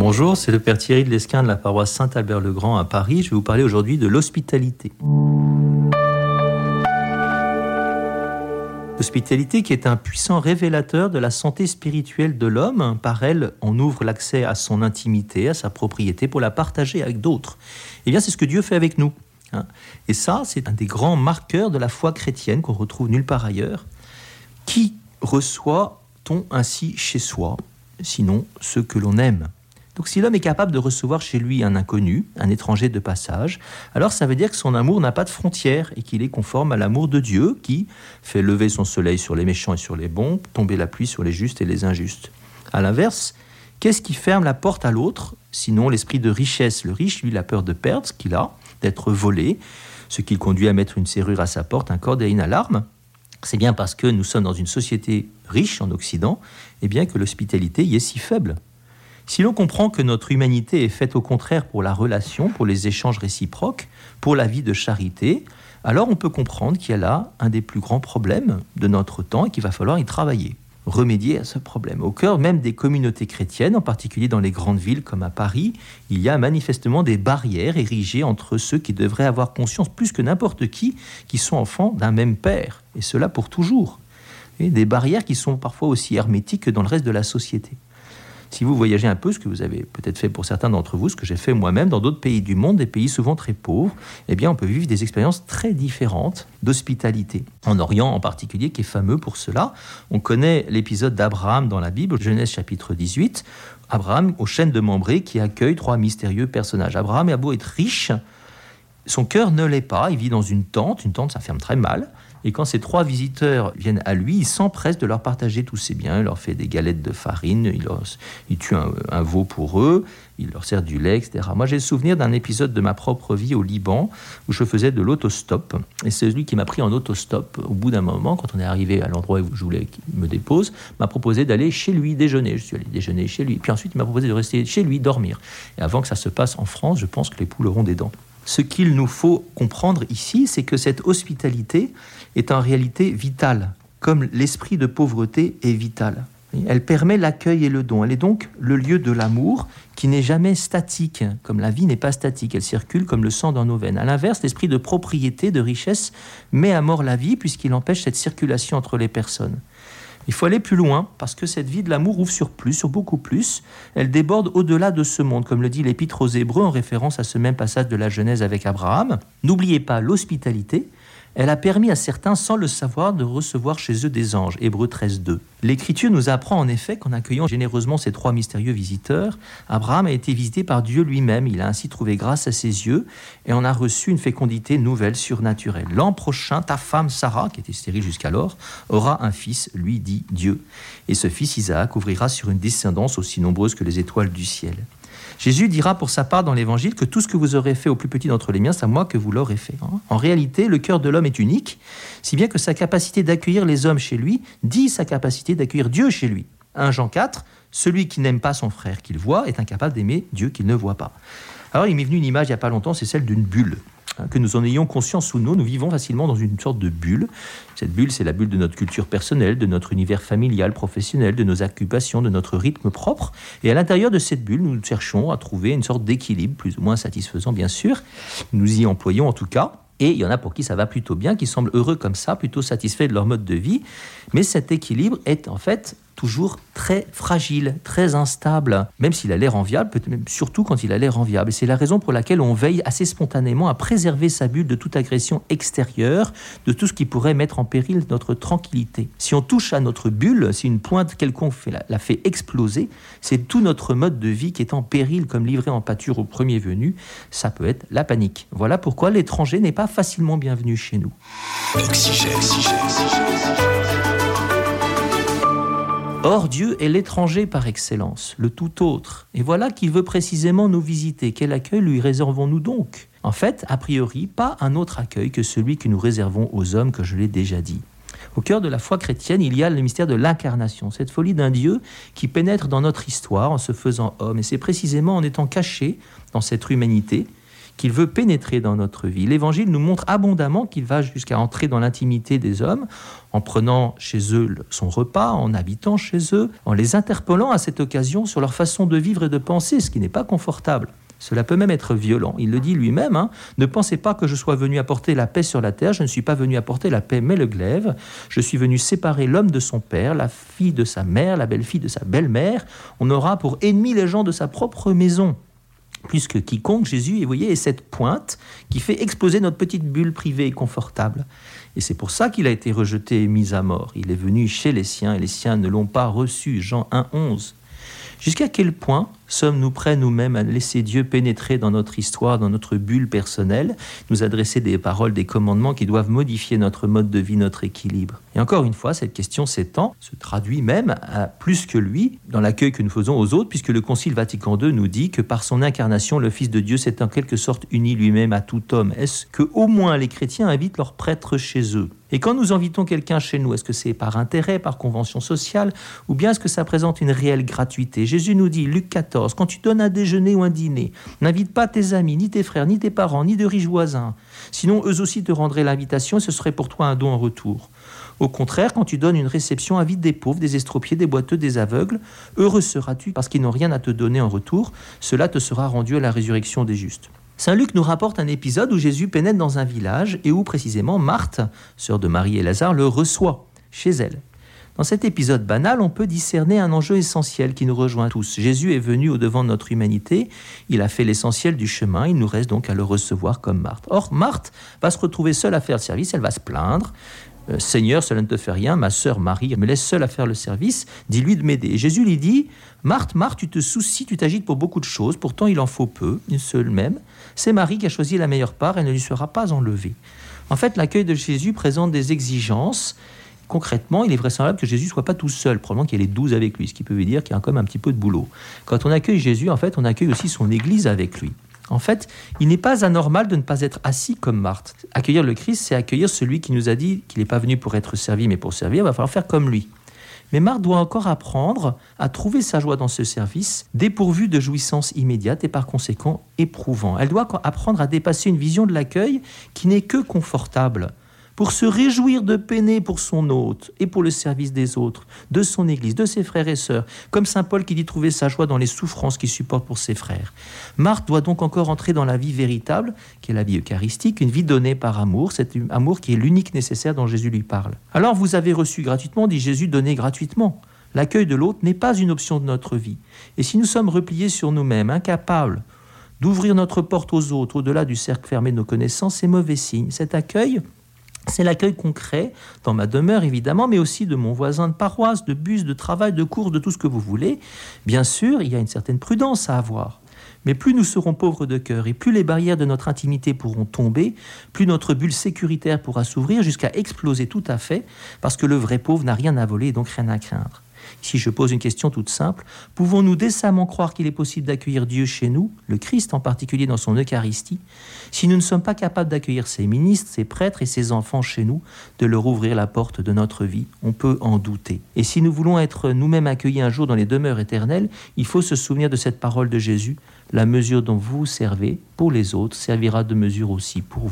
Bonjour, c'est le Père Thierry de l'Esquin de la paroisse Saint-Albert-le-Grand à Paris. Je vais vous parler aujourd'hui de l'hospitalité. L'hospitalité qui est un puissant révélateur de la santé spirituelle de l'homme. Par elle, on ouvre l'accès à son intimité, à sa propriété pour la partager avec d'autres. Eh bien, c'est ce que Dieu fait avec nous. Hein. Et ça, c'est un des grands marqueurs de la foi chrétienne qu'on retrouve nulle part ailleurs. Qui reçoit-on ainsi chez soi, sinon ceux que l'on aime? Donc si l'homme est capable de recevoir chez lui un inconnu, un étranger de passage, alors ça veut dire que son amour n'a pas de frontières et qu'il est conforme à l'amour de Dieu qui fait lever son soleil sur les méchants et sur les bons, tomber la pluie sur les justes et les injustes. À l'inverse, qu'est-ce qui ferme la porte à l'autre Sinon l'esprit de richesse. Le riche, lui, la peur de perdre ce qu'il a, d'être volé, ce qui le conduit à mettre une serrure à sa porte, un corde et une alarme? C'est bien parce que nous sommes dans une société riche en Occident, et eh bien que l'hospitalité y est si faible. Si l'on comprend que notre humanité est faite au contraire pour la relation, pour les échanges réciproques, pour la vie de charité, alors on peut comprendre qu'il y a là un des plus grands problèmes de notre temps et qu'il va falloir y travailler, remédier à ce problème. Au cœur même des communautés chrétiennes, en particulier dans les grandes villes comme à Paris, il y a manifestement des barrières érigées entre ceux qui devraient avoir conscience plus que n'importe qui qui sont enfants d'un même père, et cela pour toujours. Et des barrières qui sont parfois aussi hermétiques que dans le reste de la société. Si vous voyagez un peu, ce que vous avez peut-être fait pour certains d'entre vous, ce que j'ai fait moi-même dans d'autres pays du monde, des pays souvent très pauvres, eh bien, on peut vivre des expériences très différentes d'hospitalité. En Orient en particulier, qui est fameux pour cela, on connaît l'épisode d'Abraham dans la Bible, Genèse chapitre 18, Abraham aux chaînes de Mambré qui accueille trois mystérieux personnages. Abraham est beau être riche, son cœur ne l'est pas, il vit dans une tente, une tente ça ferme très mal, et quand ces trois visiteurs viennent à lui, il s'empresse de leur partager tous ses biens. Il leur fait des galettes de farine, il, leur, tue un, veau pour eux, il leur sert du lait, etc. Moi, j'ai le souvenir d'un épisode de ma propre vie au Liban où je faisais de l'autostop. Et c'est celui qui m'a pris en autostop au bout d'un moment, quand on est arrivé à l'endroit où je voulais qu'il me dépose, m'a proposé d'aller chez lui déjeuner. Je suis allé déjeuner chez lui. Puis ensuite, il m'a proposé de rester chez lui dormir. Et avant que ça se passe en France, je pense que les poules auront des dents. Ce qu'il nous faut comprendre ici, c'est que cette hospitalité est en réalité vitale, comme l'esprit de pauvreté est vital. Elle permet l'accueil et le don. Elle est donc le lieu de l'amour qui n'est jamais statique, comme la vie n'est pas statique. Elle circule comme le sang dans nos veines. À l'inverse, l'esprit de propriété, de richesse, met à mort la vie puisqu'il empêche cette circulation entre les personnes. Il faut aller plus loin parce que cette vie de l'amour ouvre sur plus, sur beaucoup plus. Elle déborde au-delà de ce monde, comme le dit l'Épître aux Hébreux en référence à ce même passage de la Genèse avec Abraham. N'oubliez pas l'hospitalité, elle a permis à certains, sans le savoir, de recevoir chez eux des anges. Hébreu 13, 2. L'Écriture nous apprend en effet qu'en accueillant généreusement ces trois mystérieux visiteurs, Abraham a été visité par Dieu lui-même. Il a ainsi trouvé grâce à ses yeux et en a reçu une fécondité nouvelle, surnaturelle. L'an prochain, ta femme Sarah, qui était stérile jusqu'alors, aura un fils, lui dit Dieu. Et ce fils Isaac ouvrira sur une descendance aussi nombreuse que les étoiles du ciel. Jésus dira pour sa part dans l'Évangile que tout ce que vous aurez fait au plus petit d'entre les miens, c'est à moi que vous l'aurez fait. Hein. En réalité, le cœur de l'homme est unique, si bien que sa capacité d'accueillir les hommes chez lui dit sa capacité d'accueillir Dieu chez lui. 1 Jean 4, celui qui n'aime pas son frère qu'il voit est incapable d'aimer Dieu qu'il ne voit pas. Alors il m'est venu une image il n'y a pas longtemps, c'est celle d'une bulle. Hein, que nous en ayons conscience ou non, nous vivons facilement dans une sorte de bulle. Cette bulle, c'est la bulle de notre culture personnelle, de notre univers familial, professionnel, de nos occupations, de notre rythme propre. Et à l'intérieur de cette bulle, nous cherchons à trouver une sorte d'équilibre, plus ou moins satisfaisant bien sûr. Nous y employons en tout cas. Et il y en a pour qui ça va plutôt bien, qui semblent heureux comme ça, plutôt satisfaits de leur mode de vie. Mais cet équilibre est en fait toujours très fragile, très instable, même s'il a l'air enviable, surtout quand il a l'air enviable. C'est la raison pour laquelle on veille assez spontanément à préserver sa bulle de toute agression extérieure, de tout ce qui pourrait mettre en péril notre tranquillité. Si on touche à notre bulle, si une pointe quelconque la fait exploser, c'est tout notre mode de vie qui est en péril, comme livré en pâture au premier venu. Ça peut être la panique. Voilà pourquoi l'étranger n'est pas facilement bienvenu chez nous. Or, Dieu est l'étranger par excellence, le tout autre. Et voilà qui veut précisément nous visiter. Quel accueil lui réservons-nous donc? En fait, a priori, pas un autre accueil que celui que nous réservons aux hommes, que je l'ai déjà dit. Au cœur de la foi chrétienne, il y a le mystère de l'incarnation, cette folie d'un Dieu qui pénètre dans notre histoire en se faisant homme. Et c'est précisément en étant caché dans cette humanité qu'il veut pénétrer dans notre vie. L'Évangile nous montre abondamment qu'il va jusqu'à entrer dans l'intimité des hommes en prenant chez eux son repas, en habitant chez eux, en les interpellant à cette occasion sur leur façon de vivre et de penser, ce qui n'est pas confortable. Cela peut même être violent. Il le dit lui-même, hein. ne pensez pas que je sois venu apporter la paix sur la terre, je ne suis pas venu apporter la paix mais le glaive, je suis venu séparer l'homme de son père, la fille de sa mère, la belle-fille de sa belle-mère, on aura pour ennemis les gens de sa propre maison. Plus que quiconque, Jésus, et voyez, est cette pointe qui fait exploser notre petite bulle privée et confortable. Et c'est pour ça qu'il a été rejeté et mis à mort. Il est venu chez les siens et les siens ne l'ont pas reçu. Jean 1, 11. Jusqu'à quel point sommes-nous prêts nous-mêmes à laisser Dieu pénétrer dans notre histoire, dans notre bulle personnelle, nous adresser des paroles, des commandements qui doivent modifier notre mode de vie, notre équilibre? Et encore une fois, cette question s'étend, se traduit même à plus que lui dans l'accueil que nous faisons aux autres, puisque le Concile Vatican II nous dit que par son incarnation, le Fils de Dieu s'est en quelque sorte uni lui-même à tout homme. Est-ce que au moins les chrétiens invitent leurs prêtres chez eux? Et quand nous invitons quelqu'un chez nous, est-ce que c'est par intérêt, par convention sociale, ou bien est-ce que ça présente une réelle gratuité? Jésus nous dit, Luc 14, quand tu donnes un déjeuner ou un dîner, n'invite pas tes amis, ni tes frères, ni tes parents, ni de riches voisins. Sinon, eux aussi te rendraient l'invitation et ce serait pour toi un don en retour. Au contraire, quand tu donnes une réception, invite des pauvres, des estropiés, des boiteux, des aveugles. Heureux seras-tu parce qu'ils n'ont rien à te donner en retour. Cela te sera rendu à la résurrection des justes. Saint Luc nous rapporte un épisode où Jésus pénètre dans un village et où précisément Marthe, sœur de Marie et Lazare, le reçoit chez elle. Dans cet épisode banal, on peut discerner un enjeu essentiel qui nous rejoint tous. Jésus est venu au devant de notre humanité, il a fait l'essentiel du chemin, il nous reste donc à le recevoir comme Marthe. Or, Marthe va se retrouver seule à faire le service, elle va se plaindre, euh, Seigneur, cela ne te fait rien, ma sœur Marie me laisse seule à faire le service, dis-lui de m'aider. Jésus lui dit, Marthe, Marthe, tu te soucies, tu t'agites pour beaucoup de choses, pourtant il en faut peu, une seule même. C'est Marie qui a choisi la meilleure part, elle ne lui sera pas enlevée. En fait, l'accueil de Jésus présente des exigences. Concrètement, il est vraisemblable que Jésus soit pas tout seul, probablement qu'il y ait les douze avec lui, ce qui peut dire qu'il y a quand même un petit peu de boulot. Quand on accueille Jésus, en fait, on accueille aussi son Église avec lui. En fait, il n'est pas anormal de ne pas être assis comme Marthe. Accueillir le Christ, c'est accueillir celui qui nous a dit qu'il n'est pas venu pour être servi, mais pour servir. Il va falloir faire comme lui. Mais Marthe doit encore apprendre à trouver sa joie dans ce service, dépourvu de jouissance immédiate et par conséquent éprouvant. Elle doit apprendre à dépasser une vision de l'accueil qui n'est que confortable pour se réjouir de peiner pour son hôte et pour le service des autres, de son Église, de ses frères et sœurs, comme Saint Paul qui dit trouver sa joie dans les souffrances qu'il supporte pour ses frères. Marthe doit donc encore entrer dans la vie véritable, qui est la vie eucharistique, une vie donnée par amour, cet amour qui est l'unique nécessaire dont Jésus lui parle. Alors vous avez reçu gratuitement, dit Jésus, donné gratuitement. L'accueil de l'autre n'est pas une option de notre vie. Et si nous sommes repliés sur nous-mêmes, incapables d'ouvrir notre porte aux autres au-delà du cercle fermé de nos connaissances, c'est mauvais signe. Cet accueil c'est l'accueil concret dans ma demeure, évidemment, mais aussi de mon voisin de paroisse, de bus, de travail, de cours, de tout ce que vous voulez. Bien sûr, il y a une certaine prudence à avoir. Mais plus nous serons pauvres de cœur et plus les barrières de notre intimité pourront tomber, plus notre bulle sécuritaire pourra s'ouvrir jusqu'à exploser tout à fait, parce que le vrai pauvre n'a rien à voler et donc rien à craindre. Si je pose une question toute simple, pouvons-nous décemment croire qu'il est possible d'accueillir Dieu chez nous, le Christ en particulier dans son Eucharistie, si nous ne sommes pas capables d'accueillir ses ministres, ses prêtres et ses enfants chez nous, de leur ouvrir la porte de notre vie? On peut en douter. Et si nous voulons être nous-mêmes accueillis un jour dans les demeures éternelles, il faut se souvenir de cette parole de Jésus, la mesure dont vous servez pour les autres servira de mesure aussi pour vous.